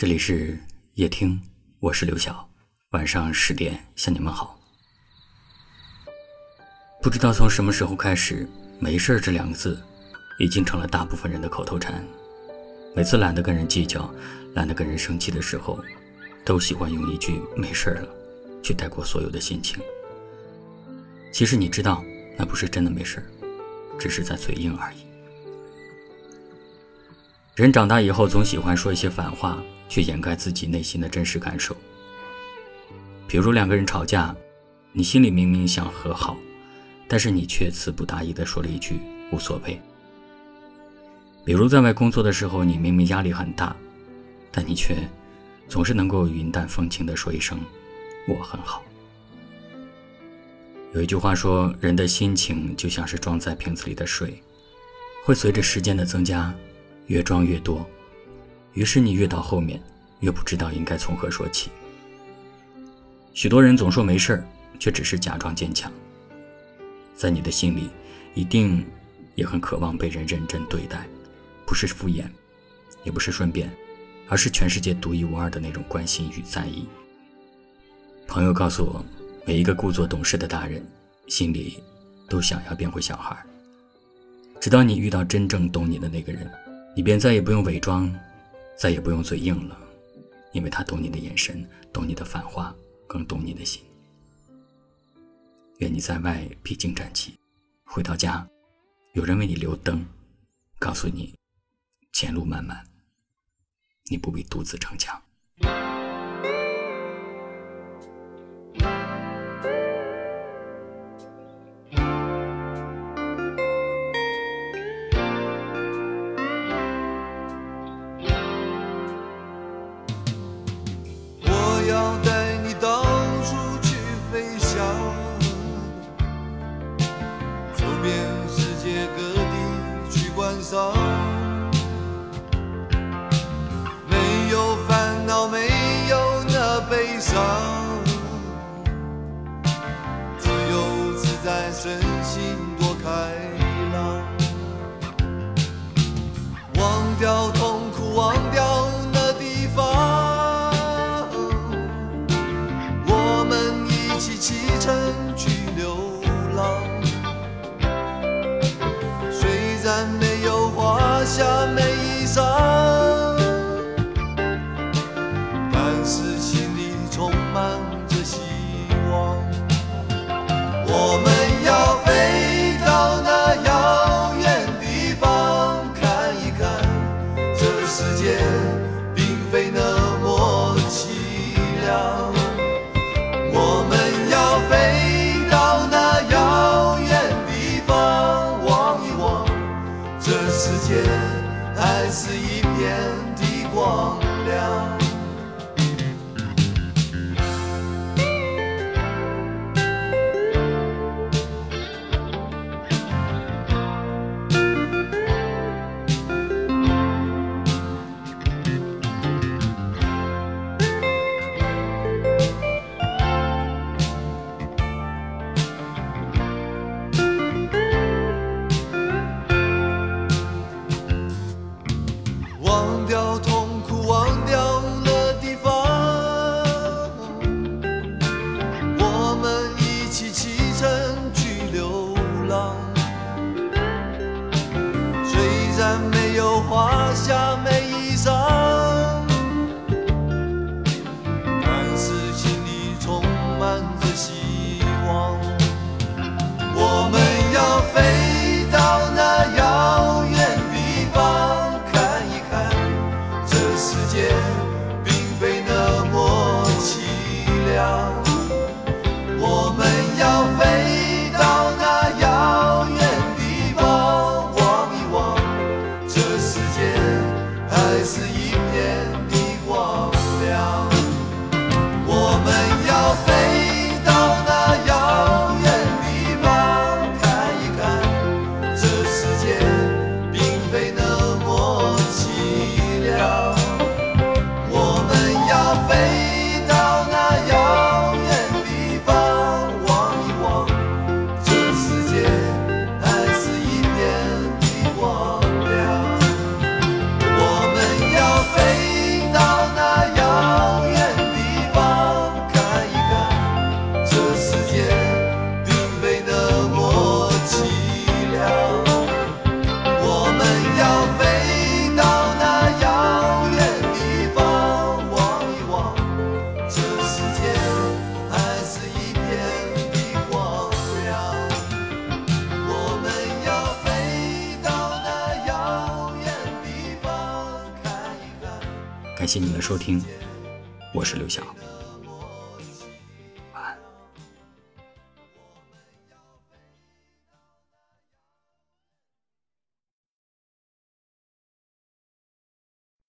这里是夜听，我是刘晓。晚上十点向你们好。不知道从什么时候开始，“没事儿”这两个字已经成了大部分人的口头禅。每次懒得跟人计较、懒得跟人生气的时候，都喜欢用一句“没事了”去带过所有的心情。其实你知道，那不是真的没事，只是在嘴硬而已。人长大以后，总喜欢说一些反话，去掩盖自己内心的真实感受。比如两个人吵架，你心里明明想和好，但是你却词不达意地说了一句“无所谓”。比如在外工作的时候，你明明压力很大，但你却总是能够云淡风轻地说一声“我很好”。有一句话说，人的心情就像是装在瓶子里的水，会随着时间的增加。越装越多，于是你越到后面，越不知道应该从何说起。许多人总说没事儿，却只是假装坚强。在你的心里，一定也很渴望被人认真对待，不是敷衍，也不是顺便，而是全世界独一无二的那种关心与在意。朋友告诉我，每一个故作懂事的大人，心里都想要变回小孩，直到你遇到真正懂你的那个人。你便再也不用伪装，再也不用嘴硬了，因为他懂你的眼神，懂你的反话，更懂你的心。愿你在外披荆斩棘，回到家，有人为你留灯，告诉你前路漫漫，你不必独自逞强。在，身心多开朗，忘掉痛苦，忘掉那地方，我们一起启程去流浪，虽然没有华夏美。花香美谢您的收听，我是刘晓。